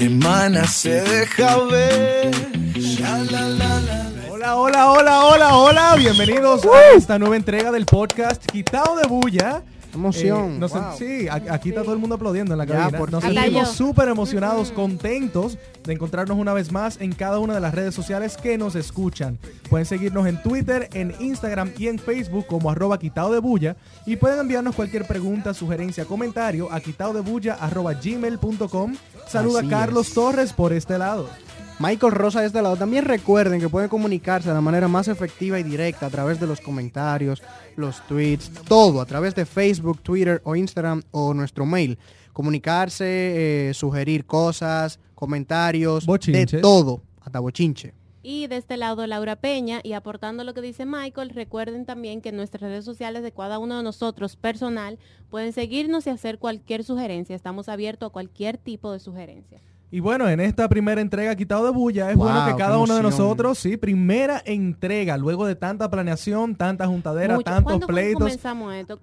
semana se deja ver. Hola, hola, hola, hola, hola. Bienvenidos a esta nueva entrega del podcast Quitado de Bulla. Emoción. Eh, nos- wow. Sí, aquí está todo el mundo aplaudiendo en la Ya, cabina. por Nos sentimos súper emocionados, contentos de encontrarnos una vez más en cada una de las redes sociales que nos escuchan. Pueden seguirnos en Twitter, en Instagram y en Facebook como arroba quitado de bulla y pueden enviarnos cualquier pregunta, sugerencia, comentario a quitado de bulla arroba gmail.com. Saluda Así Carlos es. Torres por este lado. Michael Rosa de este lado. También recuerden que pueden comunicarse de la manera más efectiva y directa a través de los comentarios, los tweets, todo, a través de Facebook, Twitter o Instagram o nuestro mail. Comunicarse, eh, sugerir cosas, comentarios, Bochinches. de todo, hasta bochinche. Y de este lado Laura Peña y aportando lo que dice Michael, recuerden también que nuestras redes sociales de cada uno de nosotros personal pueden seguirnos y hacer cualquier sugerencia. Estamos abiertos a cualquier tipo de sugerencia. Y bueno, en esta primera entrega quitado de bulla, es Wow, bueno que cada uno de nosotros, sí, primera entrega, luego de tanta planeación, tanta juntadera, Mucho. tantos ¿Cuándo fue que pleitos, comenzamos esto?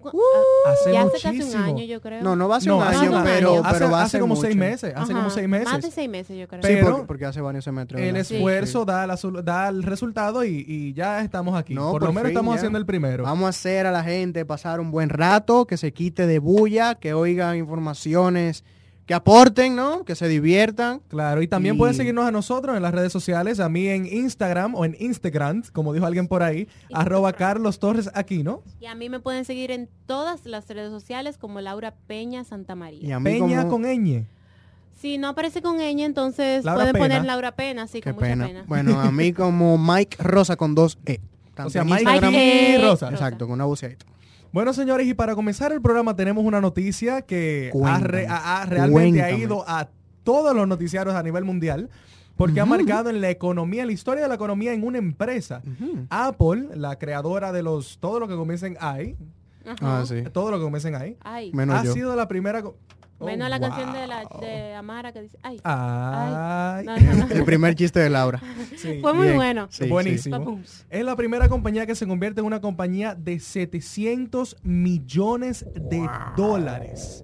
Hace ya hace casi un muchísimo. año, yo creo. No, no va a ser No, un hace año, un pero, año. pero hace, va a hace ser como mucho. seis meses, hace como seis meses. Más de seis meses, yo creo. Sí, porque, porque hace varios semestres. el esfuerzo da, la da el resultado y, y ya estamos aquí. No, por, por lo menos fin, estamos ya. haciendo el primero. Vamos a hacer a la gente pasar un buen rato, que se quite de bulla, que oigan informaciones, que aporten, ¿no? Que se diviertan. Claro, y también Y- pueden seguirnos a nosotros en las redes sociales, a mí en Instagram o en Instagram, como dijo alguien por ahí, arroba Carlos Torres Aquino, Y a mí me pueden seguir en todas las redes sociales como Laura Peña Santa Y María. a mí Peña como- con ñ. Si no aparece con ella, entonces Laura pueden Pena. poner Laura Pena, sí, Qué con mucha pena. pena. Bueno, a mí como Mike Rosa con dos E. Tanto O sea, en Mike, Instagram- Mike, y Rosa. Exacto, con una buceadita. Bueno, señores, y para comenzar el programa tenemos una noticia que ha, Cuéntame, re- ha- ha- realmente ha ido a todos los noticiarios a nivel mundial, porque ha marcado en la economía, en la historia de la economía en una empresa. Apple, la creadora de los todo lo que comienza en I, Ajá. Ah, sí. todo lo que comienza en I, Ay. Menos ha yo. sido la primera... Oh, Menos la canción de, la, de Amara que dice, ay. Ay. No, no, no. El primer chiste de Laura. Sí. Fue muy Bien. bueno. Sí, Buenísimo. Es la primera compañía que se convierte en una compañía de 700 millones de dólares.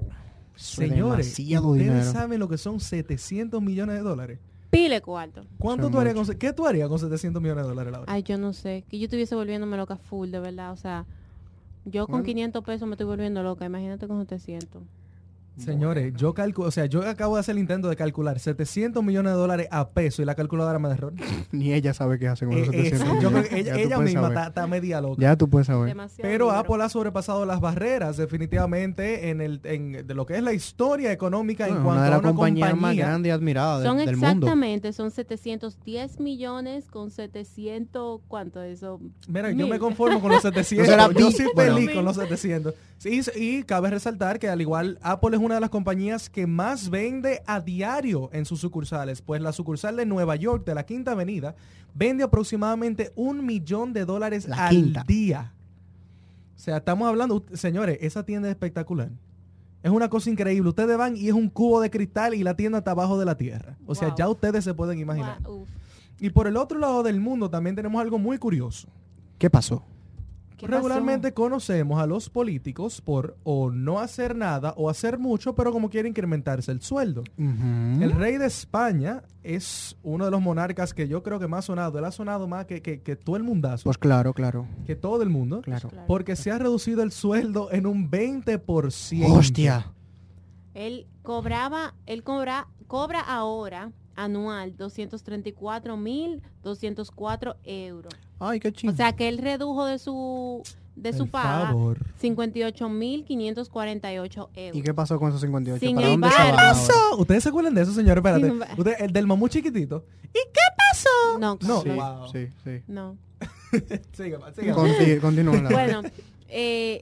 Señores, ¿ustedes dinero. saben lo que son 700 millones de dólares? Pile cuarto. ¿Cuánto tú harías con, ¿Qué tú harías con 700 millones de dólares, Laura? Ay, yo no sé. Que yo estuviese volviéndome loca full, de verdad. O sea, yo con Bueno. 500 pesos me estoy volviendo loca. Imagínate con 700. Señores, yo calculo, o sea, yo acabo de hacer el intento de calcular 700 millones de dólares a peso y la calculadora me da error. Ni ella sabe qué hace con los Eh, eh, 700 yo creo millones. que ella, misma está, está media loca. Ya tú puedes saber. Demasiado. Pero dinero. Apple ha sobrepasado las barreras definitivamente en el en, de lo que es la historia económica en Bueno, cuanto una de a las una compañías compañía. más grandes y admiradas Son del, mundo. exactamente, son 710 millones con 700, ¿cuánto es eso? Mira, yo me conformo con los 700. será yo soy bueno. feliz con los 700. Sí, y cabe resaltar que al igual Apple es una de las compañías que más vende a diario en sus sucursales, pues la sucursal de Nueva York de la Quinta Avenida vende aproximadamente un millón de dólares La al Quinta. día. O sea, estamos hablando, señores, esa tienda es espectacular. Es una cosa increíble. Ustedes van y es un cubo de cristal y la tienda está abajo de la tierra. O sea, ya ustedes se pueden imaginar. Y por el otro lado del mundo también tenemos algo muy curioso. ¿Qué pasó? Regularmente conocemos a los políticos por o no hacer nada o hacer mucho, pero como quiere incrementarse el sueldo. El rey de España es uno de los monarcas que yo creo que más ha sonado. Él ha sonado más que, que- que todo el mundazo, Pues claro, claro, que todo el mundo. claro. Claro. Porque se ha reducido el sueldo en un 20%. Hostia. Él cobraba, él cobra, cobra ahora anual 234.204 euros. Ay, qué O chingo. sea que él redujo de su de su Por paga favor. 58.548 euros. ¿Y qué pasó con esos 58? Sin ¿Para dónde se? Pasó. ¿Ustedes se acuerdan de eso, señores? Espérate. Usted- el del mamú chiquitito. No, No, Sí, wow. sí, sí. no. Sígame, sígame. Conti- Continúa. Bueno, eh,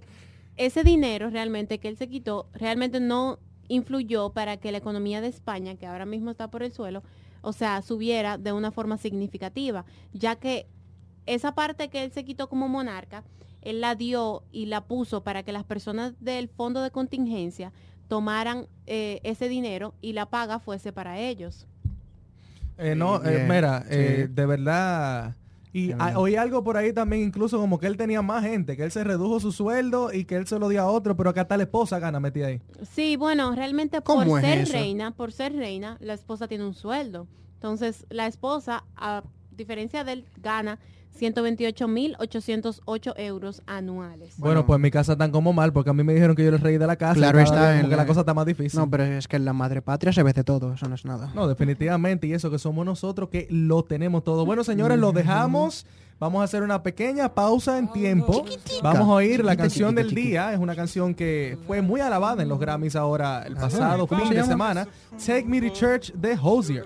ese dinero realmente que él se quitó, realmente no influyó para que la economía de España, que ahora mismo está por el suelo, o sea, subiera de una forma significativa, ya que esa parte que él se quitó como monarca, él la dio y la puso para que las personas del fondo de contingencia tomaran eh, ese dinero y la paga fuese para ellos. Eh, no, eh, mira, sí. eh, de verdad, Y oí algo por ahí también, incluso como que él tenía más gente, que él se redujo su sueldo y que él se lo dio a otro, pero que hasta la esposa gana metida ahí. Sí, bueno, realmente ¿Cómo por es ser eso? reina, por ser reina, la esposa tiene un sueldo. Entonces, la esposa, a diferencia de él, gana 128.808 euros anuales. Bueno, Bueno. pues en mi casa están como mal, porque a mí me dijeron que yo era el rey de la casa. Claro y cada está, vez como en que la- la cosa está más difícil. No, pero es que en la madre patria se ve de todo, eso no es nada. No, definitivamente, y eso que somos nosotros que lo tenemos todo. Bueno, señores, lo dejamos. Vamos a hacer una pequeña pausa en tiempo. Vamos a oír la Chiquita, canción chiquita, del chiquita. día. Es una canción que fue muy alabada en los Grammys ahora el pasado ¿Cómo fin se de semana. Take Me to Church de Hosier.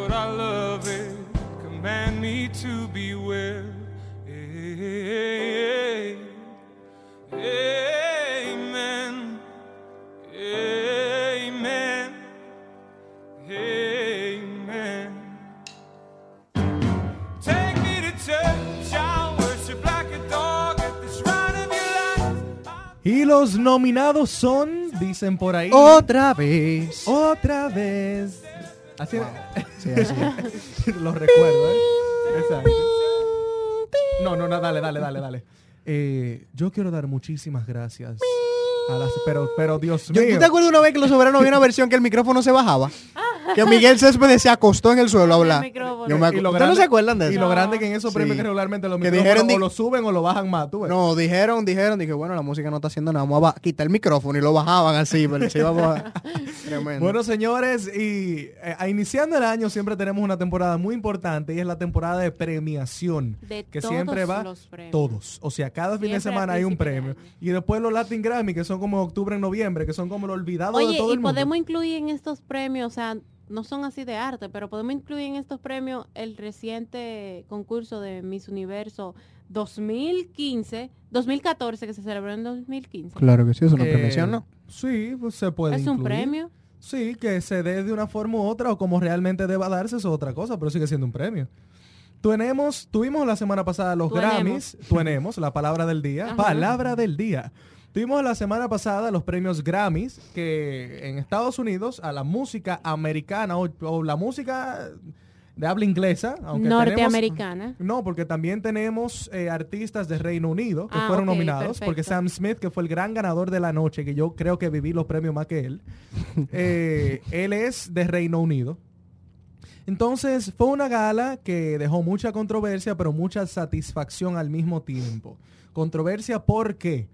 but I love it. Command me to beware. Amen. Amen. Amen. Take me to church. I'll worship like a dog at the shrine of your life. Y los nominados son, dicen por ahí, Otra vez. otra vez. Así Sí, así. los recuerdo, ¿eh? Exacto. No, no, no, dale, dale, dale, dale. Eh, yo quiero dar muchísimas gracias a las, pero, pero Dios Yo- mío. ¿Tú te acuerdas una vez que los soberanos había una versión que el micrófono se bajaba? Que Miguel Céspedes se acostó en el suelo a hablar. Yo me Y acu- lo ¿Ustedes no grande- se acuerdan de Y eso? lo grande que en esos Sí. premios que regularmente los Que micrófonos dijeron di- o lo suben o lo bajan más, tú ves. No, dijeron, dijeron, dije, bueno, la música no está haciendo nada, vamos a ba- quitar el micrófono y lo bajaban así, pero se iba a... Tremendo. Bueno, señores, y eh, a- iniciando el año siempre tenemos una temporada muy importante y es la temporada de premiación. De que todos siempre va los premios. todos. O sea, cada fin de Siempre a semana hay un principio de premio. año. Y después los Latin Grammy, que son como en octubre, en noviembre, que son como lo olvidado de Oye, todo y el mundo. podemos incluir en estos premios, o sea, no son así de arte, pero podemos incluir en estos premios el reciente concurso de Miss Universo 2015, 2014, que se celebró en 2015. Claro que sí, es una Eh, premiación, ¿no? Sí, pues se puede es un premio. Sí, que se dé de una forma u otra o como realmente deba darse eso es otra cosa, pero sigue siendo un premio. Tenemos, tuvimos la semana pasada los Tuenemos. Grammys, tenemos la palabra del día, Ajá. palabra del día. Tuvimos la semana pasada los premios Grammys, que en Estados Unidos a la música americana o, o la música de habla inglesa, aunque tenemos- Norteamericana. no, porque también tenemos eh, artistas de Reino Unido que Ah, fueron nominados, porque. Sam Smith, que fue el gran ganador de la noche, que yo creo que viví los premios más que él, eh, él es de Reino Unido. Entonces fue una gala que dejó mucha controversia, pero mucha satisfacción al mismo tiempo. Controversia porque,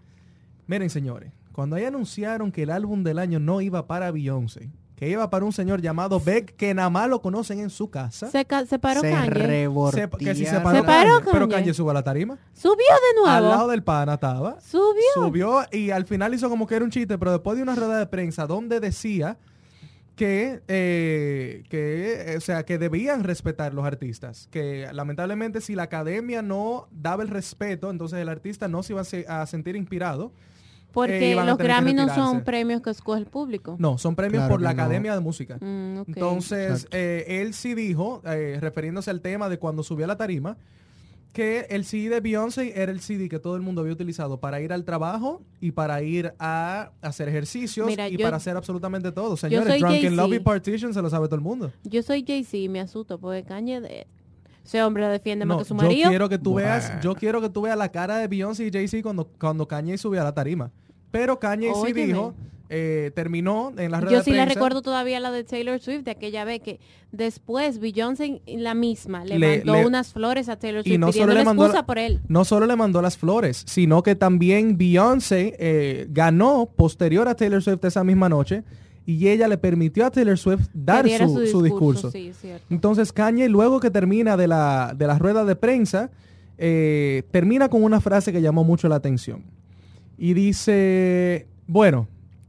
miren señores, cuando ahí anunciaron que el álbum del año no iba para Beyoncé, que iba para un señor llamado Beck, que nada más lo conocen en su casa. Se, ca- se paró se Kanye. Se- que si se Se paró, paró Kanye, pero Kanye. Kanye subió a la tarima. Subió de Al lado nuevo. del pana estaba. Subió. Subió y al final hizo como que era un chiste, pero después de una rueda de prensa donde decía que, eh, que eh, o sea, que debían respetar los artistas. Que lamentablemente si la academia no daba el respeto, entonces el artista no se iba a, se- a sentir inspirado. Eh, Porque a los Grammy no son premios que escoge el público. No, son premios Claro por la no. Academia de Música. Mm. Entonces, eh, él sí dijo, eh, refiriéndose al tema de cuando subió a la tarima, que el CD de Beyoncé era el CD que todo el mundo había utilizado para ir al trabajo y para ir a hacer ejercicios Mira, y yo- para hacer absolutamente todo. Señores, Drunken Jay-Z. Love y Partition se lo sabe todo el mundo. Yo soy Jay-Z y me asusto porque Kanye, de- ese hombre defiende más No, que su yo marido. quiero que tú veas, Bueno. yo quiero que tú veas la cara de Beyoncé y Jay-Z cuando, cuando Kanye subió a la tarima. Pero Kanye sí Óyeme. dijo, eh, terminó en la rueda Yo sí prensa, recuerdo todavía la de Taylor Swift de aquella vez que después Beyoncé la misma le, Le- mandó le- unas flores a Taylor y Swift no solo le mandó excusa la- por él. no solo le mandó las flores, sino que también Beyoncé eh, ganó posterior a Taylor Swift esa misma noche y ella le permitió a Taylor Swift dar su, su discurso. Sí. Entonces Kanye, luego que termina de la, de la rueda de prensa, eh, termina con una frase que llamó mucho la atención. Y dice, bueno,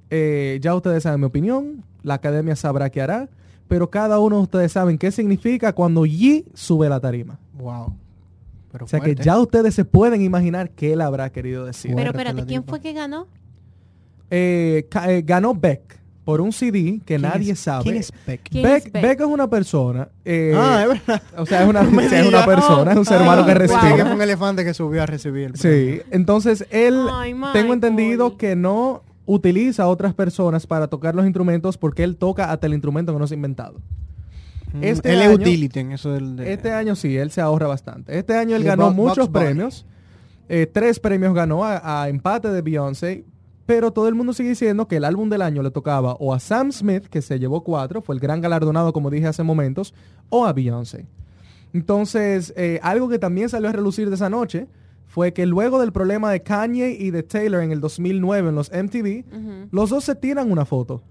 eh, ya ustedes saben mi opinión, la academia sabrá qué hará, pero cada uno de ustedes saben qué significa cuando Yi sube la tarima. Wow. Pero O sea que ya ustedes se pueden imaginar qué él habrá querido decir. Pero espérate, ¿quién fue que ganó? Eh, eh, ganó Beck por un CD que ¿Quién nadie es- sabe. ¿Quién es Beck? ¿Quién Beck, es Beck? Beck es una persona. eh, ah, es verdad. o sea, es una, No es una persona, es un ser Ah, humano que wow. Sí, que respira. fue un elefante que subió a recibir el Sí, entonces él, Ay, tengo entendido que no utiliza a otras personas para tocar los instrumentos porque él toca hasta el instrumento que no se ha inventado. Mm, Este él año- es utility en eso del... de- Este año sí, él se ahorra bastante. Este año él ganó muchos premios. Eh, tres premios ganó a, a empate de Beyoncé. Pero todo el mundo sigue diciendo que el álbum del año le tocaba o a Sam Smith, que se llevó cuatro, fue el gran galardonado, como dije hace momentos, o a Beyoncé. Entonces, eh, algo que también salió a relucir de esa noche fue que luego del problema de Kanye y de Taylor en el 2009 en los MTV, los dos se tiran una foto,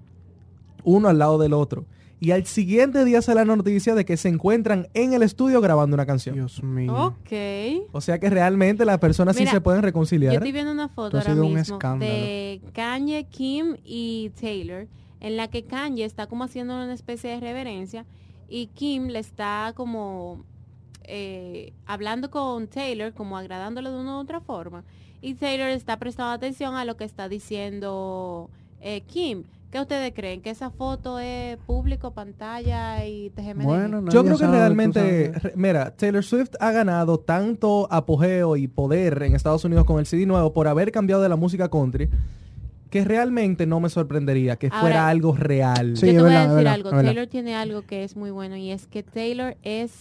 uno al lado del otro. Y al siguiente día sale la noticia de que se encuentran en el estudio grabando una canción. Dios mío. Ok. O sea que realmente las personas sí se pueden Yo reconciliar. estoy viendo una foto ahora mismo escándalo. de Kanye, Kim y Taylor, en la que Kanye está como haciendo una especie de reverencia y Kim le está como eh, hablando con Taylor, como agradándole de una u otra forma. Y Taylor está prestando atención a lo que está diciendo eh, Kim. ¿Qué ustedes creen? ¿Que esa foto es público, pantalla y TGMD? Bueno, Yo creo que sabe, realmente, re- mira, Taylor Swift ha ganado tanto apogeo y poder en Estados Unidos con el CD nuevo por haber cambiado de la música country que realmente no me sorprendería que Ahora, fuera algo real. Sí, Yo te voy a decir verdad, algo. es verdad. Taylor tiene algo que es muy bueno y es que Taylor es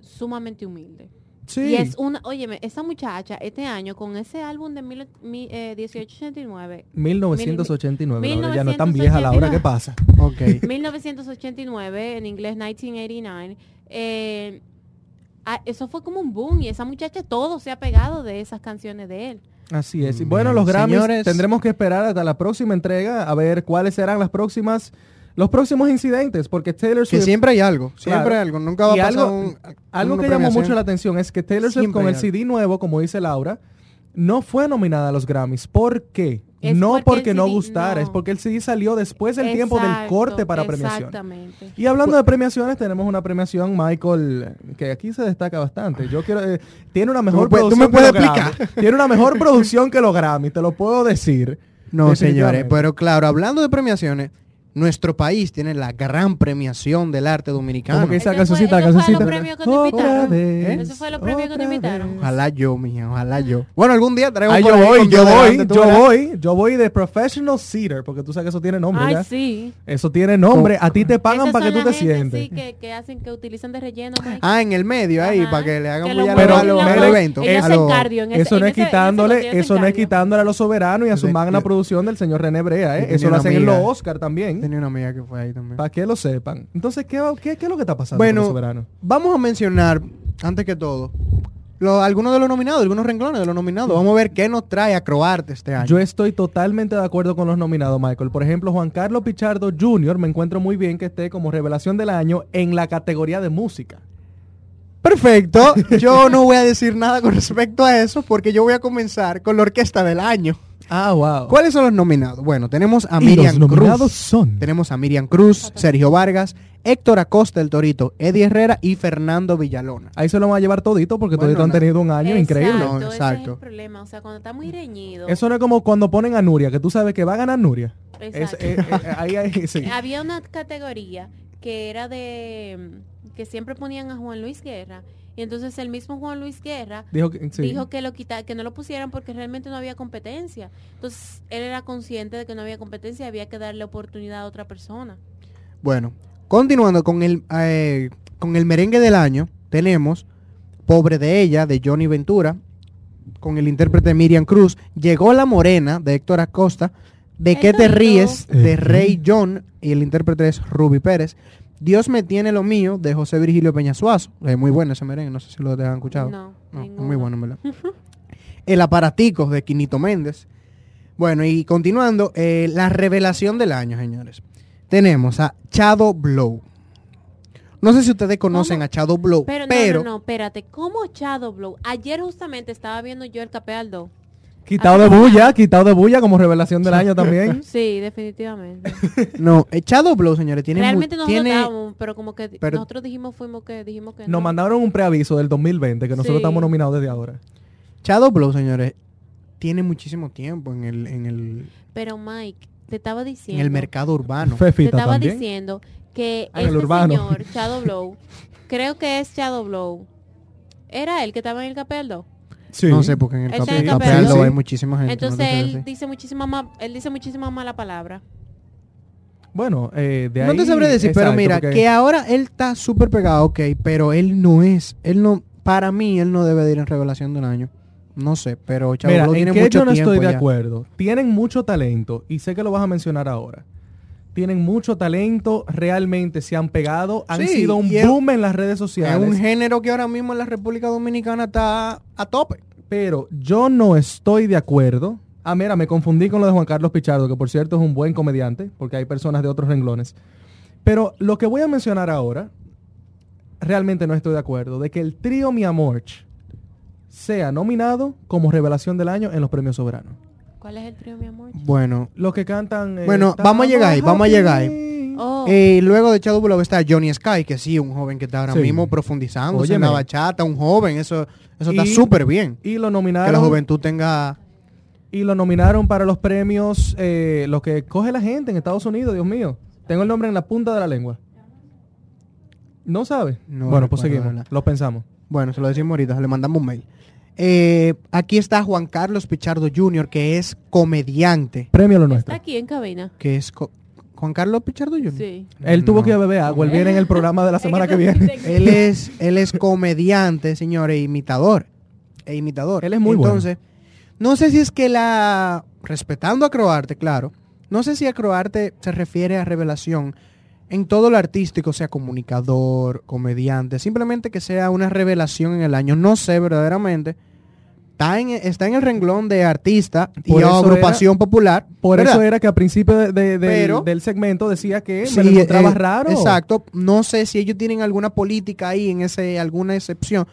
sumamente humilde. Sí. Y es una, óyeme, esa muchacha este año con ese álbum de mil, mi- eh, 1889, 1989. Laura, ya no es tan vieja la hora 1989. que pasa. Ok. 1989, en inglés 1989, eh, ah, eso fue como un boom y esa muchacha todo se ha pegado de esas canciones de él. Así es. Y Bien. bueno, los Grammys Señores. tendremos que esperar hasta la próxima entrega a ver cuáles serán las próximas los próximos incidentes porque Taylor Que Swift siempre hay algo. Siempre Claro. hay algo. Nunca va a pasar algo- un- Algo una que llamó mucho la atención es que Taylor Swift Siempre con el CD nuevo, como dice Laura, no fue nominada a los Grammys. ¿Por qué? Es no porque no CD gustara, es porque el CD salió después del tiempo del corte para premiación. Exactamente. Y hablando de premiaciones, tenemos una premiación, Michael, que aquí se destaca bastante. Yo quiero, eh, tiene una mejor me puedes- tú producción me puedes que los explicar? Grammy. Tiene una mejor producción que los Grammy, te lo puedo decir. No, señores, pero claro, hablando de premiaciones, nuestro país tiene la gran premiación del arte dominicano. ¿Cómo que esa Ese fue- cancioncita, ese fue los premios que te invitaron. vez, Ese fue los premios que te otra invitaron. vez. Ojalá yo, mija, ojalá yo. Bueno, algún día traemos yo ahí voy, yo voy, yo verás. voy, yo voy de professional seater, porque tú sabes que eso tiene nombre, Ay, ¿ya? sí. Eso tiene nombre, a ti te pagan para que tú te la sientes. Sí, que, que hacen, que utilizan de relleno, Mike. Ah, en el medio ahí, Ajá. para que le hagan lo mueven a los lo al mueven. evento. Ellos a hacen los- cardio en ese- Eso no es quitándole, eso no es quitándole a los soberanos y a su magna producción del señor René Brea, ¿eh? Eso lo hacen en los. Oscar también. Tenía una amiga que fue ahí también. Para que lo sepan. Entonces, ¿qué, qué, qué es lo que está pasando Bueno, con los soberanos? Vamos a mencionar, antes que todo, lo- algunos de los nominados, algunos renglones de los nominados. Vamos a ver qué nos trae a Croarte este año. Yo estoy totalmente de acuerdo con los nominados, Michael. Por ejemplo, Juan Carlos Pichardo Jr. me encuentro muy bien que esté como revelación del año en la categoría de música. Perfecto. Yo no voy a decir nada con respecto a eso porque yo voy a comenzar con la orquesta del año. Ah, wow. ¿Cuáles son los nominados? Bueno, tenemos a Y Miriam los nominados Cruz. son Tenemos a Miriam Cruz, Sergio Vargas, Héctor Acosta el Torito, Eddie Herrera y Fernando Villalona. Ahí se lo van a llevar todito porque Bueno, toditos han tenido un año increíble. No, Exacto, ese es exacto. el problema. O sea, cuando está muy reñido. Eso no es como cuando ponen a Nuria, que tú sabes que va a ganar Nuria. Es- Exacto. eh, ahí, ahí, sí. Había una categoría que era de que siempre ponían a Juan Luis Guerra y entonces el mismo Juan Luis Guerra Dijo que, sí. dijo que lo quita, que no lo pusieran porque realmente no había competencia. Entonces él era consciente de que no había competencia, había que darle oportunidad a otra persona. Bueno, continuando con el, eh, con el merengue del año, tenemos Pobre de ella, de Johnny Ventura, con el intérprete Miriam Cruz. Llegó La Morena, de Héctor Acosta. ¿De qué te ríes? De Ujú. Rey John, y el intérprete es Ruby Pérez. Dios me tiene lo mío, de José Virgilio Peñasuazo. Es muy bueno ese merengue, no sé si lo han escuchado. No, No, ninguno. muy bueno, en verdad. El aparatico de Quinito Méndez. Bueno, y continuando, eh, la revelación del año, señores. Tenemos a Chado Blow. No sé si ustedes conocen ¿Cómo? a Chado Blow, Pero, pero, no, no, no, espérate, ¿cómo Shadow Blow? Ayer justamente estaba viendo yo el Capealdo, Quitado de bulla, quitado de bulla como revelación del año también. Sí, definitivamente. No, eh, Shadow Blow, señores, tiene, mu- Realmente nosotros tiene estábamos, pero como que pero- nosotros dijimos, fuimos que dijimos que Nos no. mandaron un preaviso del 2020 que nosotros Sí. estamos nominados desde ahora. Shadow Blow, señores, tiene muchísimo tiempo en el, en el, Pero Mike, te estaba en diciendo. el mercado urbano. Te Fefita estaba también. diciendo que Ah, en el este urbano. señor, Shadow Blow, creo que es Shadow Blow. ¿Era él que estaba en el Capeldo? Sí. No sé, porque en el está en hay sí. muchísima gente. Entonces no él dice muchísima ma- él dice muchísima mala palabra. Bueno, eh, de no ahí... te sabré decir, pero exacto, mira, porque- que ahora él está súper pegado, ok, pero él no es, él no, para mí, él no debe de ir en revelación del año. No sé, pero Shadow Mira, Blow en tiene que mucho yo no tiempo estoy de ya. acuerdo. Tienen mucho talento y sé que lo vas a mencionar ahora. Tienen mucho talento, realmente se han pegado, han Sí, sido un es- boom en las redes Es sociales. un género que ahora mismo en la República Dominicana está a tope. Pero yo no estoy de acuerdo. Ah, mira, me confundí con lo de Juan Carlos Pichardo, que por cierto es un buen comediante, porque hay personas de otros renglones. Pero lo que voy a mencionar ahora, realmente no estoy de acuerdo, de que el trío Mi Amor sea nominado como revelación del año en los premios soberanos. ¿Cuál es el trío, mi amor? Bueno, Los que cantan... eh, Bueno, vamos a llegar ahí, vamos a llegar ahí. Oh, eh, luego de Shadow Blow está Johnny Sky, que sí, un joven que está ahora Sí. mismo profundizando en Óyeme. la bachata, un joven, eso, eso está Y- súper bien. Y lo Que la nominaron... juventud tenga... Y lo nominaron para los premios, eh, lo que coge la gente en Estados Unidos, Dios mío. Tengo el nombre en la punta de la lengua. ¿No sabe? No bueno, pues recuerdo, seguimos. ¿verdad? Lo pensamos. Bueno, se lo decimos ahorita, le mandamos un mail. Eh, aquí está Juan Carlos Pichardo Jr., que es comediante. Premio lo está nuestro. aquí en cabina. Que es co- Juan Carlos Pichardo Jr. Sí. Él tuvo No. que ir a beber agua. Él viene en el programa de la semana que viene. Él es, él es comediante, señores, e imitador. E imitador. Él es muy bueno. Entonces, no sé si es que la. Respetando a Croarte, claro. No sé si a Croarte se refiere a revelación en todo lo artístico, sea comunicador, comediante, simplemente que sea una revelación en el año. No sé verdaderamente. Está en, está en el renglón de artista Por y agrupación popular. Por ¿verdad? eso era que al principio de- de- del- Pero- del segmento decía que Sí, me lo encontraba eh, raro. Exacto. No sé si ellos tienen alguna política ahí en ese, alguna excepción.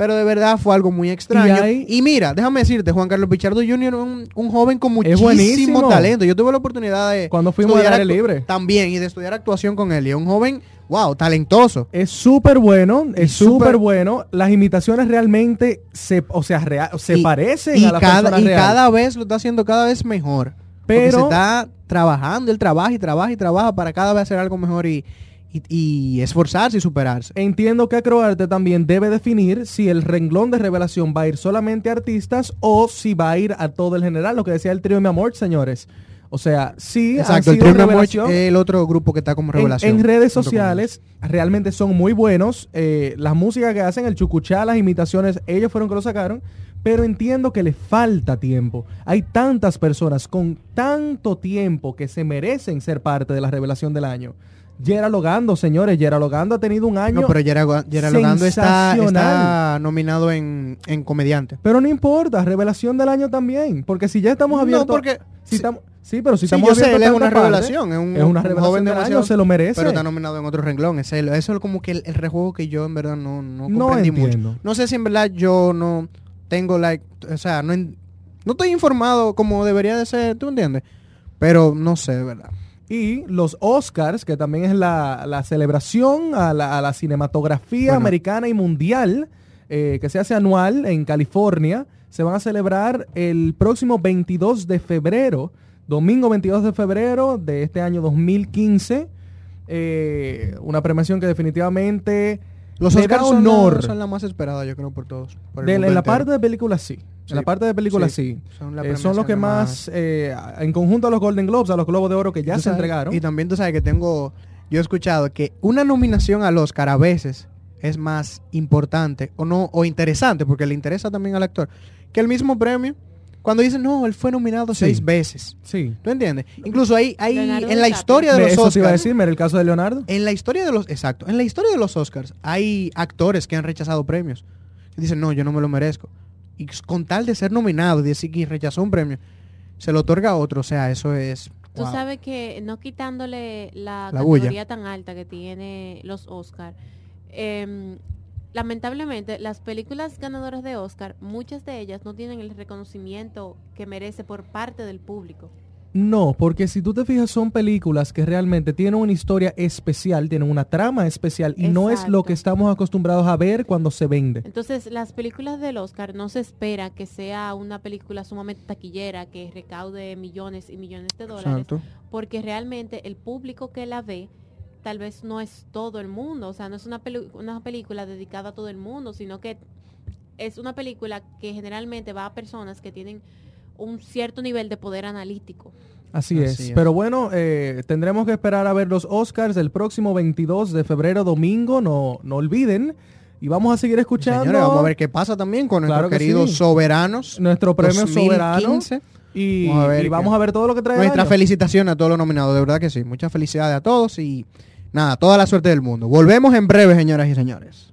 Pero de verdad fue algo muy extraño. hay- Y, mira, déjame decirte, Juan Carlos Pichardo Jr., un, un joven con muchísimo talento. Yo tuve la oportunidad de Cuando fuimos a aire actu- libre. También, y de estudiar actuación con él. Y es un joven, wow, talentoso. Es súper bueno, es súper- bueno. Las imitaciones realmente se, o sea, se Y- parecen Y, a la cada, persona y real. cada vez lo está haciendo cada vez mejor. Porque Pero- se está trabajando, él trabaja y trabaja y trabaja para cada vez hacer algo mejor y, y- y esforzarse y superarse. Entiendo que Acroarte también debe definir si el renglón de revelación va a ir solamente a artistas o si va a ir a todo el general, lo que decía el trío de mi amor, señores. O sea, sí, Exacto, el sido Amor revelación. es el otro grupo que está como En- revelación. En, redes sociales realmente son muy buenos. eh, las músicas que hacen, el chucuchá, las imitaciones, ellos fueron que lo sacaron. Pero entiendo que le falta tiempo. Hay tantas personas con tanto tiempo que se merecen ser parte de la revelación del año. Gerald Logando, señores, Gerald Logando ha tenido un año. No, pero Gerard, Gerard Logando está, está nominado en, en comediante. Pero no importa, revelación del año también. Porque si ya estamos No, abiertos. porque- si estamos- sí, pero si Sí, estamos yo sé, abiertos él a es una parte, revelación. Es, un, es una un revelación joven del año, se lo merece. Pero está nominado en otro renglón. Eso es como que el, el rejuego que yo en verdad no, no No comprendí mucho. No sé si en verdad yo no tengo like, o sea, no, no estoy informado como debería de ser, ¿tú entiendes? Pero no sé, de verdad. Y los Oscars, que también es la, la celebración a la, a la cinematografía Bueno. americana y mundial, eh, que se hace anual en California, se van a celebrar el próximo 22 de febrero, domingo 22 de febrero de este año 2015. Eh, una premiación que definitivamente Los da Oscars son, la- honor. son la más esperada, yo creo, por todos. por de- en la parte de películas sí. Sí. En la parte de películas Sí. sí. Son, la Eh, son los que más, eh, en conjunto a los Golden Globes, a los Globos de Oro que ya se sabes- entregaron. Y también tú sabes que tengo, yo he escuchado que una nominación al Oscar a veces es más importante o no o interesante porque le interesa también al actor que el mismo premio. Cuando dicen, no, él fue nominado Sí. seis veces. Sí. ¿Tú entiendes? Incluso ahí, ahí Leonardo en la historia de los Eso te iba a Oscars. decir, mira el caso de Leonardo. En la historia de los, exacto, en la historia de los Oscars hay actores que han rechazado premios. Y dicen, no, yo no me lo merezco. Y con tal de ser nominado y decir que rechazó un premio, se lo otorga a otro. O sea, eso es... Tú wow. sabes que no quitándole la, La bulla. categoría tan alta que tiene los Oscar, em, lamentablemente las películas ganadoras de Oscar, muchas de ellas no tienen el reconocimiento que merece por parte del público. No, porque si tú te fijas son películas que realmente tienen una historia especial, tienen una trama especial y no es lo que estamos acostumbrados a ver cuando se vende. Entonces, las películas del Oscar no se espera que sea una película sumamente taquillera que recaude millones y millones de dólares, Exacto. porque realmente el público que la ve tal vez no es todo el mundo, o sea, no es una, una película dedicada a todo el mundo, sino que es una película que generalmente va a personas que tienen un cierto nivel de poder analítico. Así, Así es. es. Pero bueno, eh, tendremos que esperar a ver los Oscars el próximo 22 de febrero, domingo, no, no olviden. Y vamos a seguir escuchando Señores, vamos a ver qué pasa también con Claro nuestros que queridos sí. soberanos. nuestro premio 2015. soberano. Y Vamos a ver y vamos a ver todo lo que trae Nuestra felicitación a todos los nominados, de verdad que sí. Muchas felicidades a todos y nada, toda la suerte del mundo. Volvemos en breve, señoras y señores.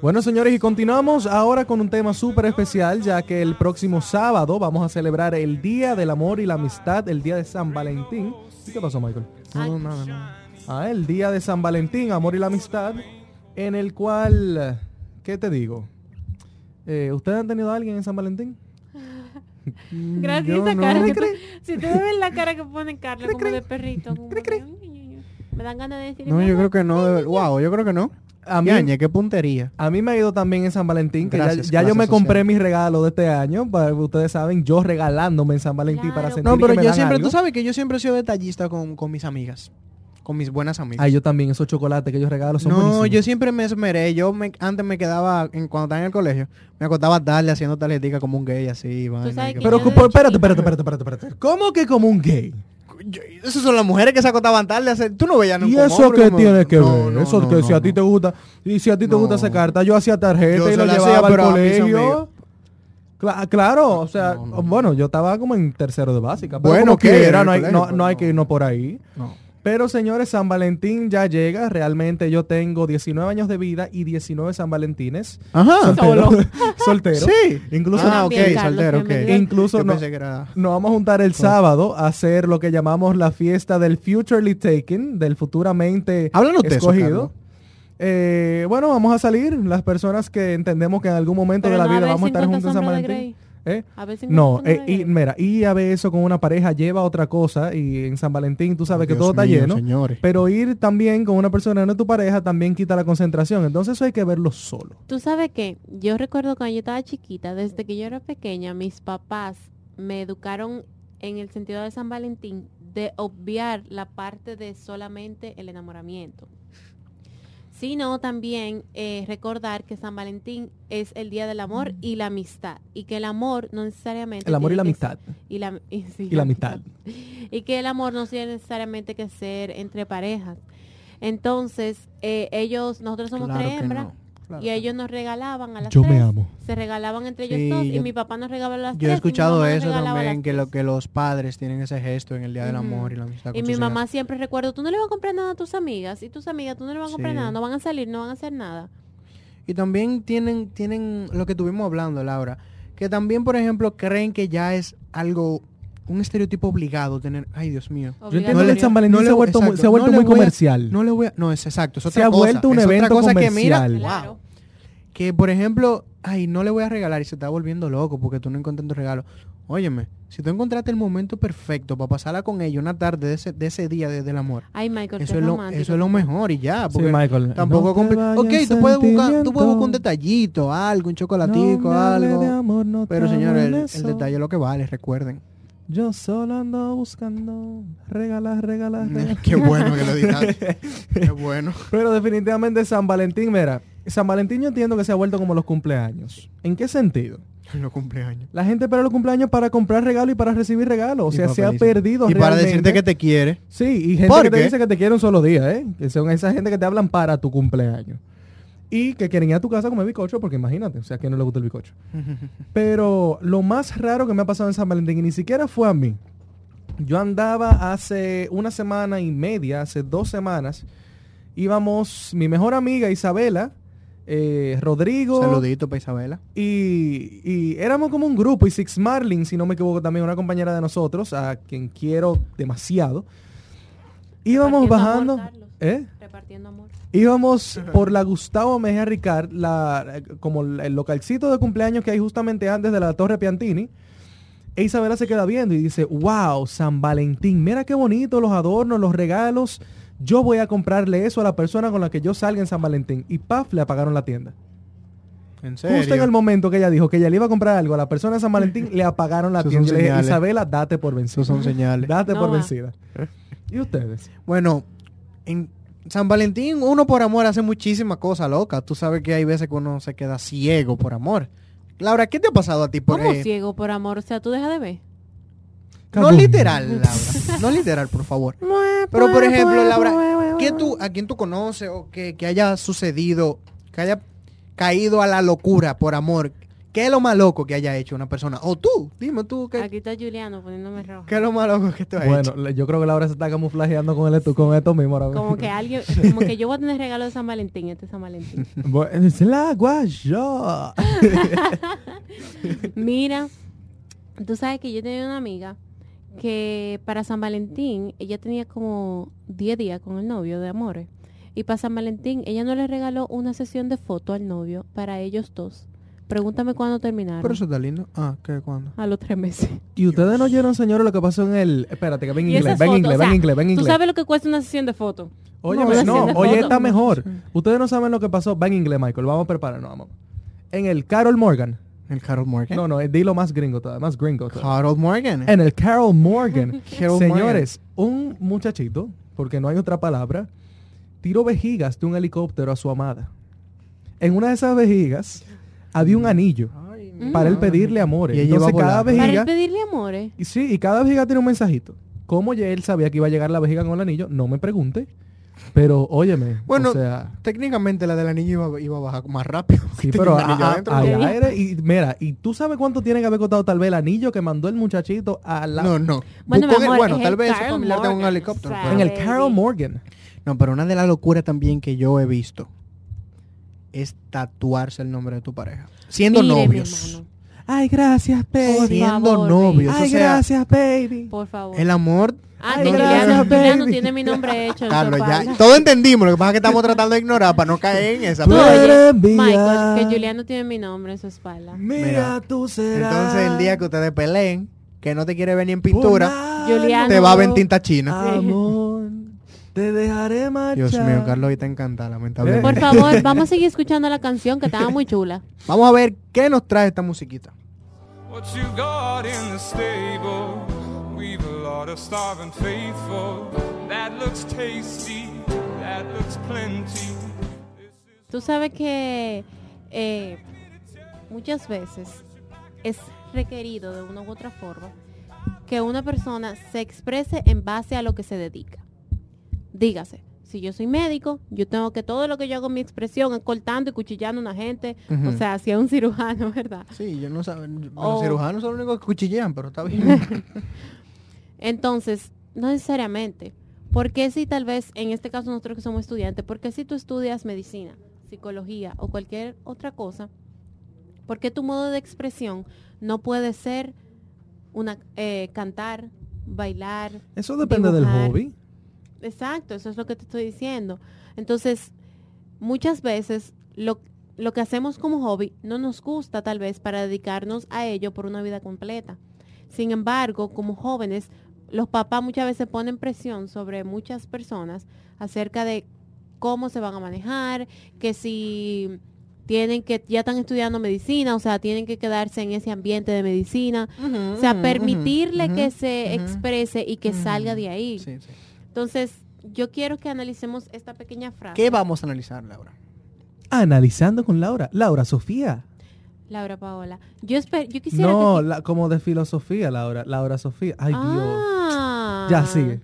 Bueno, señores, y continuamos ahora con un tema súper especial, ya que el próximo sábado vamos a celebrar el Día del Amor y la Amistad, el Día de San Valentín. ¿Y qué pasó, Michael? No, Ay. no, nada, nada. Ah, el Día de San Valentín, Amor y la Amistad, en el cual, ¿qué te digo? Eh, ¿Ustedes han tenido a alguien en San Valentín? Gracias a no. cara. ¿Cree, que cree? tú- si ustedes ven la cara que pone Carla como de perrito, como me dan ganas de decir No, yo creo que no. de Wow, yo creo que no. A mí, Yañe, qué puntería. a mí me ha ido también en San Valentín, que ya- Gracias, ya, yo me compré social. mi regalo de este año, para ustedes saben, yo regalándome en San Valentín para Claro. sentir No, pero que me yo dan siempre, algo. tú sabes que yo siempre he sido detallista con, con mis amigas. Con mis buenas amigas. Ay, yo también, esos chocolates que yo regalo son no, buenísimos. yo siempre me esmeré. Yo me, antes me quedaba, en, cuando estaba en el colegio, me acostaba tarde haciendo tarjetica como un gay así. vaina, que- Pero, desde espérate, espérate, espérate, espérate, espérate. ¿Cómo que como un gay? Yo- esas son las mujeres que se acostaban tarde. a hacer- Tú no veías ¿Y nunca un eso qué tiene que No, ver? no, eso no, que si a ti te gusta, y si a ti te gusta hacer carta, yo hacía tarjeta Yo y la llevaba al colegio. Cla- claro, o sea, No, no, no. bueno, yo estaba como en tercero de básica. Pero Bueno, quiera, En no hay, no, que irnos por ahí. No. Pero señores, San Valentín ya llega. Realmente yo tengo 19 años de vida y 19 San Valentines. Ajá. Soltero. Soltero. Sí. Incluso ah, ok, Carlos, soltero, ok. bienvenido. Incluso no- era... Nos vamos a juntar el sábado a hacer lo que llamamos la fiesta del Futurely Taken, del futuramente Háblanos escogido. Eh, bueno, vamos a salir, las personas que entendemos que en algún momento Pero de la no vida vamos a estar 50 juntos en San Valentín. ¿Eh? A ver si No, eh, y mira, y a ver eso con una pareja lleva otra cosa y en San Valentín tú sabes que Dios todo está lleno. señores. Pero ir también con una persona no es tu pareja también quita la concentración. Entonces eso hay que verlo solo. Tú sabes que yo recuerdo cuando yo estaba chiquita, desde que yo era pequeña, mis papás me educaron en el sentido de San Valentín de obviar la parte de solamente el enamoramiento. Sino también eh, recordar que San Valentín es el día del amor y la amistad. Y que el amor no necesariamente... El amor y la amistad. ser- Y la, y, sí, Y la amistad. Y que el amor no tiene necesariamente que ser entre parejas. Entonces, eh, ellos, nosotros somos Claro tres hembras. no, claro Y ellos nos regalaban a las Yo me tres. amo. Se regalaban entre ellos Sí, dos y yo- mi papá nos regalaba a las Yo tres. he y mi escuchado eso también, que lo que los padres tienen ese gesto en el Día del. Amor y la amistad Y mi mamá hijas. siempre recuerdo, tú no le vas a comprar nada a tus amigas. Y tus amigas, tú no le vas a comprar Sí. nada. No van a salir, no van a hacer nada. Y también tienen, tienen lo que estuvimos hablando, Laura, que también, por ejemplo, creen que ya es algo, un estereotipo obligado tener, ay Dios mío. Entiendo No le- San Valentín no le- se ha vuelto, muy- exacto, se ha vuelto no muy a- comercial. No le voy a, no, es exacto, es Se otra ha cosa, vuelto un es otra evento cosa que mira, comercial. Claro. wow, que por ejemplo, ay, no le voy a regalar y se está volviendo loco porque tú no encontraste tu regalo. Óyeme, si tú encontraste el momento perfecto para pasarla con ella una tarde de ese, de ese día de- del amor, Ay, Michael, eso es, lo, romántico. eso es lo mejor y ya, Sí, Michael. tampoco No Ok, tú puedes buscar, tú puedes buscar un detallito, algo, un chocolatico, No algo. de amor, no te Pero señores, el, el detalle es lo que vale, recuerden. Yo solo ando buscando regalar, regalar, regalar. Qué bueno que lo editaste. Qué bueno. Pero definitivamente San Valentín, mira, San Valentín yo entiendo que se ha vuelto como los cumpleaños. ¿En qué sentido? Los cumpleaños. La gente espera los cumpleaños para comprar regalo y para recibir regalo. O sea, se ha perdido Y para decirte que te quiere. Sí, y gente ¿Por que te dice que te quiere un solo día, ¿eh? Que son esa gente que te hablan para tu cumpleaños. Y que quieren ir a tu casa a comer bicocho, porque imagínate, o sea, que no le gusta el bicocho. Pero lo más raro que me ha pasado en San Valentín, y ni siquiera fue a mí. Yo andaba hace una semana y media, hace dos semanas, íbamos, mi mejor amiga Isabela, eh, Rodrigo Saludito para Isabela. y, y éramos como un grupo y Six Marlin, si no me equivoco, también una compañera de nosotros, a quien quiero demasiado. Íbamos bajando, amor. ¿eh? Repartiendo amor. Íbamos por la Gustavo Mejía Ricard, la, como el localcito de cumpleaños que hay justamente antes de la Torre Piantini. E Isabela se queda viendo y dice, wow, San Valentín, mira qué bonito los adornos, los regalos. Yo voy a comprarle eso a la persona con la que yo salga en San Valentín. Y paf, le apagaron la tienda. En Justo en el momento que ella dijo que ella le iba a comprar algo a la persona de San Valentín, le apagaron la tienda. Yo le dije. Isabela, date por vencida. Son señales. Date No por va. vencida. ¿Y ustedes? Bueno, en San Valentín uno por amor hace muchísimas cosas locas. Tú sabes que hay veces que uno se queda ciego por amor. Laura, ¿qué te ha pasado a ti por ¿Cómo eh, ciego por amor? O sea, tú dejas de ver. No literal, Laura. No literal, por favor. Pero por ejemplo, Laura, ¿qué tú, a quién tú conoces o que, que haya sucedido, que haya caído a la locura por amor? ¿Qué es lo más loco que haya hecho una persona? O tú, dime tú, ¿qué, Aquí está Juliano poniéndome rojo. qué es lo más loco que tú has Bueno, hecho? yo creo que Laura se está camuflajeando con, el, con esto mismo ahora mismo. Como que alguien, como que yo voy a tener regalo de San Valentín, este San Valentín. Bueno, es la guayo. Mira, tú sabes que yo tenía una amiga que para San Valentín ella tenía como 10 días con el novio de amores. Y para San Valentín ella no le regaló una sesión de foto al novio para ellos dos. Pregúntame cuándo terminaron. Pero eso está lindo. Ah, ¿qué? ¿Cuándo? A los tres meses. Y ustedes no oyeron, señores, lo que pasó en el... Espérate, que ven en inglés, ven en fotos, inglés, ven inglés, ven en ¿Tú inglés. sabes lo que cuesta una sesión de foto? Oye, no, sesión de oye, está mejor. Ustedes no saben lo que pasó. Va en inglés, Michael. Vamos a prepararnos, vamos. En el Carol Morgan. El Harold Morgan. No, no, dilo más gringo todavía, más gringo todavía. Harold Morgan. En el Carol Morgan. Señores, un muchachito, porque no hay otra palabra, tiró vejigas de un helicóptero a su amada. En una de esas vejigas había un anillo Ay, Mm. para él pedirle amores. Y Entonces cada volando. Para vejiga... él pedirle amores. Y sí, y cada vejiga tiene un mensajito. ¿Cómo ya él sabía que iba a llegar la vejiga con el anillo? No me pregunte. Pero óyeme, Bueno, o sea, técnicamente la del anillo iba, iba a bajar más rápido. sí, pero a- a- adentro. al ¿no? aire y mira, y tú sabes cuánto tiene que haber costado tal vez el anillo que mandó el muchachito a la No, no. Bueno, en el- tal vez familiar tenga un helicóptero. o sea, pero- en el. Carol Morgan. No, pero una de las locuras también que yo he visto es tatuarse el nombre de tu pareja. Siendo Mire, novios. Ay, gracias, Por baby. Siendo favor, novios. Ay, o sea, gracias, baby. por favor. el amor. Ah, Juliano baby. tiene mi nombre hecho Carlos, ya. Todo entendimos. Lo que pasa es que estamos tratando de ignorar para no caer en esa. No, oye. Michael, que Juliano tiene mi nombre en su espalda. Mira, Mira, tú serás. Entonces, el día que ustedes peleen, que no te quiere ver ni en pintura, Juliano. te va a ver en tinta china. Amor, te dejaré marchar. Dios mío, Carlos, hoy te encanta, lamentablemente. Por favor, vamos a seguir escuchando la canción que estaba muy chula. Vamos a ver qué nos trae esta musiquita. What you got in the stable? We've a lot of starving faithful. That looks tasty. That looks plenty. Tú sabes que eh, muchas veces es requerido de una u otra forma que una persona se exprese en base a lo que se dedica. Dígase, si yo soy médico, yo tengo que todo lo que yo hago en mi expresión es cortando y cuchillando a una gente, o sea, si es un cirujano, ¿verdad? Sí, yo no sé. Los cirujanos son los únicos que cuchillean, pero está bien. Entonces, no necesariamente. Porque si tal vez, en este caso nosotros que somos estudiantes, porque si tú estudias medicina, psicología o cualquier otra cosa, porque tu modo de expresión no puede ser una eh, cantar, bailar? Eso depende dibujar. del hobby. Exacto, eso es lo que te estoy diciendo. Entonces, muchas veces lo, lo que hacemos como hobby no nos gusta tal vez para dedicarnos a ello por una vida completa. Sin embargo, como jóvenes, los papás muchas veces ponen presión sobre muchas personas acerca de cómo se van a manejar, que si tienen que, ya están estudiando medicina, o sea, tienen que quedarse en ese ambiente de medicina, o sea, permitirle que se exprese y que salga de ahí. Sí, sí. Entonces, yo quiero que analicemos esta pequeña frase. ¿Qué vamos a analizar, Laura? Analizando con Laura. Laura Sofía. Laura Paola. Yo espero, yo quisiera No, que... la- como de filosofía, Laura. Laura Sofía. Ay, Dios. Ah. Ya sigue.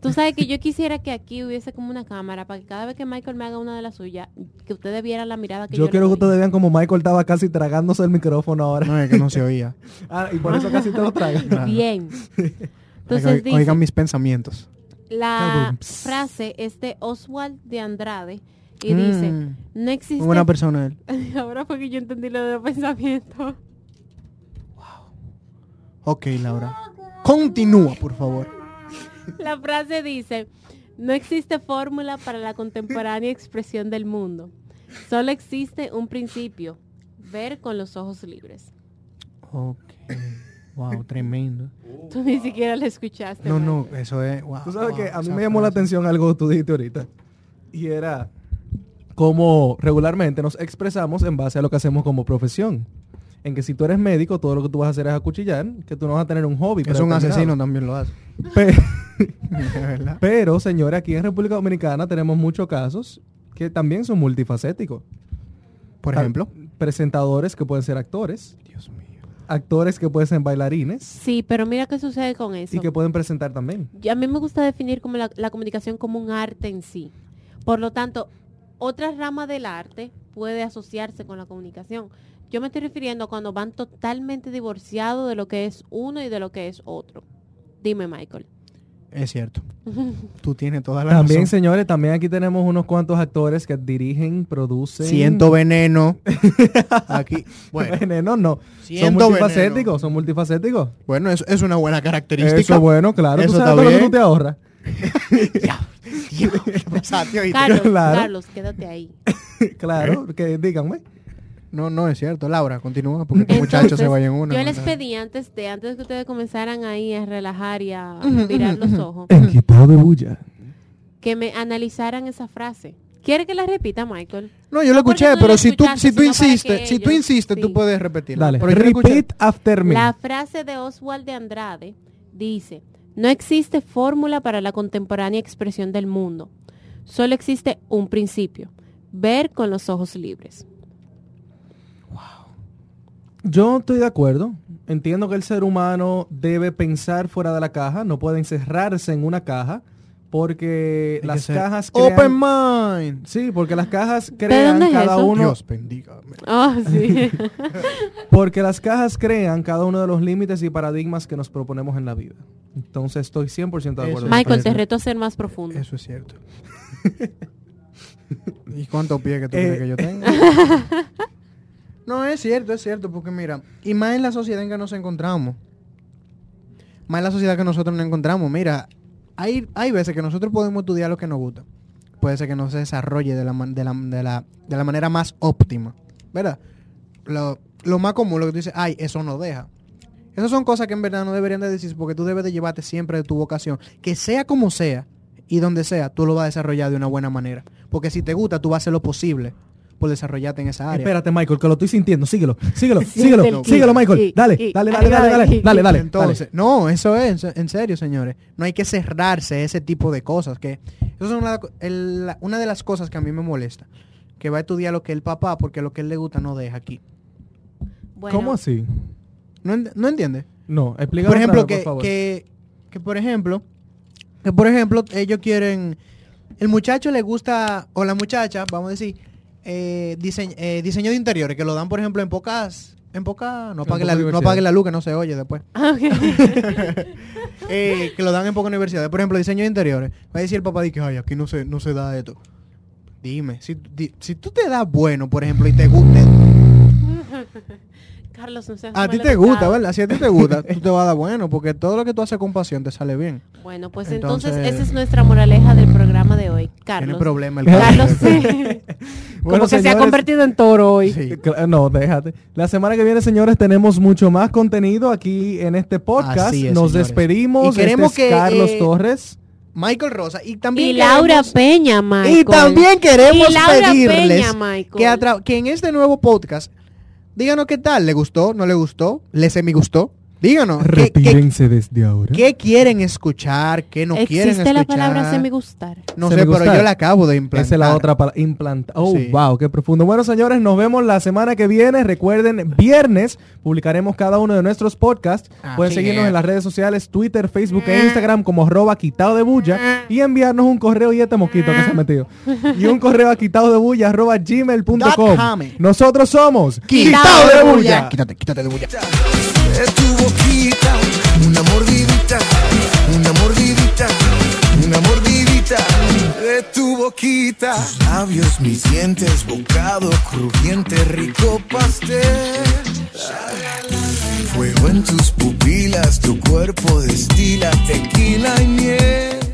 Tú sabes que yo quisiera que aquí hubiese como una cámara para que cada vez que Michael me haga una de las suyas, que ustedes vieran la mirada que yo, Yo quiero que ustedes vean como Michael estaba casi tragándose el micrófono ahora. No, es que no se oía. Ah, y por eso casi te lo traga. Ah. Bien. Entonces Oigan- dice, Oigan mis pensamientos. La frase es de Oswald de Andrade, Y dice, Mm, no existe... buena persona él. Ahora fue que yo entendí lo de los pensamientos. Ok, Laura. Continúa, por favor. La frase dice, no existe fórmula para la contemporánea expresión del mundo. Solo existe un principio, ver con los ojos libres. Ok. Wow, tremendo. Tú ni siquiera lo escuchaste. No, no, eso es. Wow, Tú sabes wow, que a mí me llamó la atención algo que tú dijiste ahorita. Y era cómo regularmente nos expresamos en base a lo que hacemos como profesión. En que si tú eres médico, todo lo que tú vas a hacer es acuchillar, que tú no vas a tener un hobby. Es un asesino también lo hace. Pe- De verdad. Pero, señores, aquí en República Dominicana tenemos muchos casos que también son multifacéticos. Por ejemplo. Presentadores que pueden ser actores, Dios mío. Actores que pueden ser bailarines Sí, pero mira qué sucede con eso. y que pueden presentar también. Y a mí me gusta definir como la, la comunicación como un arte en sí. Por lo tanto, otra rama del arte puede asociarse con la comunicación. Yo me estoy refiriendo a cuando van totalmente divorciados de lo que es uno y de lo que es otro. Dime, Michael. Es cierto. Tú tienes toda la También, razón. señores, también aquí tenemos unos cuantos actores que dirigen, producen. Siento veneno. Aquí. Bueno, Veneno, no. Son Siento multifacéticos, veneno. son multifacéticos. bueno es, es una buena característica. Eso es bueno, claro. Eso tú sabes está todo lo que bien. tú te ahorras. Exacto, ¿oíste? Carlos, Claro. Carlos, quédate ahí. claro, que díganme. No, no es cierto. Laura, continúa porque estos muchachos se vayan uno. Yo les pedí antes de, antes de que ustedes comenzaran ahí a relajar y a mirar los ojos, de bulla. que me analizaran esa frase. ¿Quiere que la repita, Michael? No, yo lo No porque escuché, tú pero lo si tú, si tú insistes, si tú insistes, tú puedes repetirlo. Dale, Pero lo repeat after me. La frase de Oswald de Andrade dice, no existe fórmula para la contemporánea expresión del mundo. Solo existe un principio, ver con los ojos libres. Yo estoy de acuerdo. Entiendo que el ser humano debe pensar fuera de la caja, no puede encerrarse en una caja, porque Hay las cajas crean... Open mind. Sí, porque las cajas crean dónde es cada eso? uno... Dios bendiga. Oh, sí. Porque las cajas crean cada uno de los límites y paradigmas que nos proponemos en la vida. Entonces estoy 100% de acuerdo. Eso. Michael, te reto a ser más profundo. Eso es cierto. ¿Y cuántos pies que tú Eh. crees que yo tengo? no, es cierto, es cierto, porque mira, y más en la sociedad en que nos encontramos. Más en la sociedad que nosotros nos encontramos. Mira, hay, hay veces que nosotros podemos estudiar lo que nos gusta. Puede ser que no se desarrolle de la, de la, de la, de la manera más óptima. ¿Verdad? Lo, lo más común, lo que tú dices, ay, eso no deja. Esas son cosas que en verdad no deberían de decir porque tú debes de llevarte siempre de tu vocación. Que sea como sea y donde sea, tú lo vas a desarrollar de una buena manera. Porque si te gusta, tú vas a hacer lo posible por desarrollarte en esa área. Espérate, Michael, que lo estoy sintiendo. Síguelo, síguelo, Sí, síguelo, síguelo, Michael. Dale, dale, dale, dale, dale, dale, dale. Entonces, no, eso es, en serio, señores. No hay que cerrarse a ese tipo de cosas. Que eso es una, el- la- una de las cosas que a mí me molesta. Que va a estudiar lo que el papá, porque lo que él le gusta no deja aquí. Bueno, ¿Cómo así? ¿No, no entiende? No, explícame por ejemplo, que, por favor. que, que, por ejemplo, que por ejemplo, ellos quieren, el muchacho le gusta, o la muchacha, vamos a decir, eh, diseño, eh, diseño de interiores, que lo dan, por ejemplo, en pocas, en pocas, no En apague la, no apague la luz, que no se oye después. Ah. Eh, que lo dan en pocas universidades, por ejemplo, diseño de interiores. Va a decir el papá, di que, ay, aquí no se, no se da esto. Dime, si, di- si tú te das bueno, por ejemplo, y te gusta, Carlos, no seas a ti te gusta. ¿verdad? Si a ti te gusta, tú te vas a dar bueno, porque todo lo que tú haces con pasión te sale bien. Bueno, pues entonces, Entonces- esa es nuestra moraleja del programa de hoy. Tiene Carlos. problema el Carlos, sí. Bueno, Como que se ha convertido en toro hoy. Sí. No, déjate. La semana que viene, señores, tenemos mucho más contenido aquí en este podcast. Así es, Nos señores. despedimos. Y queremos Este es que, Carlos eh, Torres. Michael Rosa y también Y Laura queremos- Peña, Michael. y también queremos Y Laura pedirles Peña, Michael. que, que en este nuevo podcast díganos qué tal, le gustó, no le gustó, le semi gustó, díganos qué, qué- desde ahora. qué quieren escuchar, qué no quieren ¿Existe escuchar. la palabra semigustar? No sé, pero yo la acabo de implantar. Esa es la otra para implantar. Oh, Sí. wow, qué profundo. Bueno, señores, nos vemos la semana que viene. Recuerden, viernes publicaremos cada uno de nuestros podcasts. Así Pueden seguirnos es. en las redes sociales, Twitter, Facebook e Instagram como arroba quitado de bulla y enviarnos un correo y este mosquito que se ha metido. Y un correo a quitado de bulla arroba gmail.com. Nosotros somos Quitado de bulla. Quítate, quítate de bulla. De tu boquita, una mordidita, una mordidita, una mordidita de tu boquita. Tus labios, mis dientes, bocado crujiente, rico pastel. Fuego en tus pupilas, tu cuerpo destila tequila y.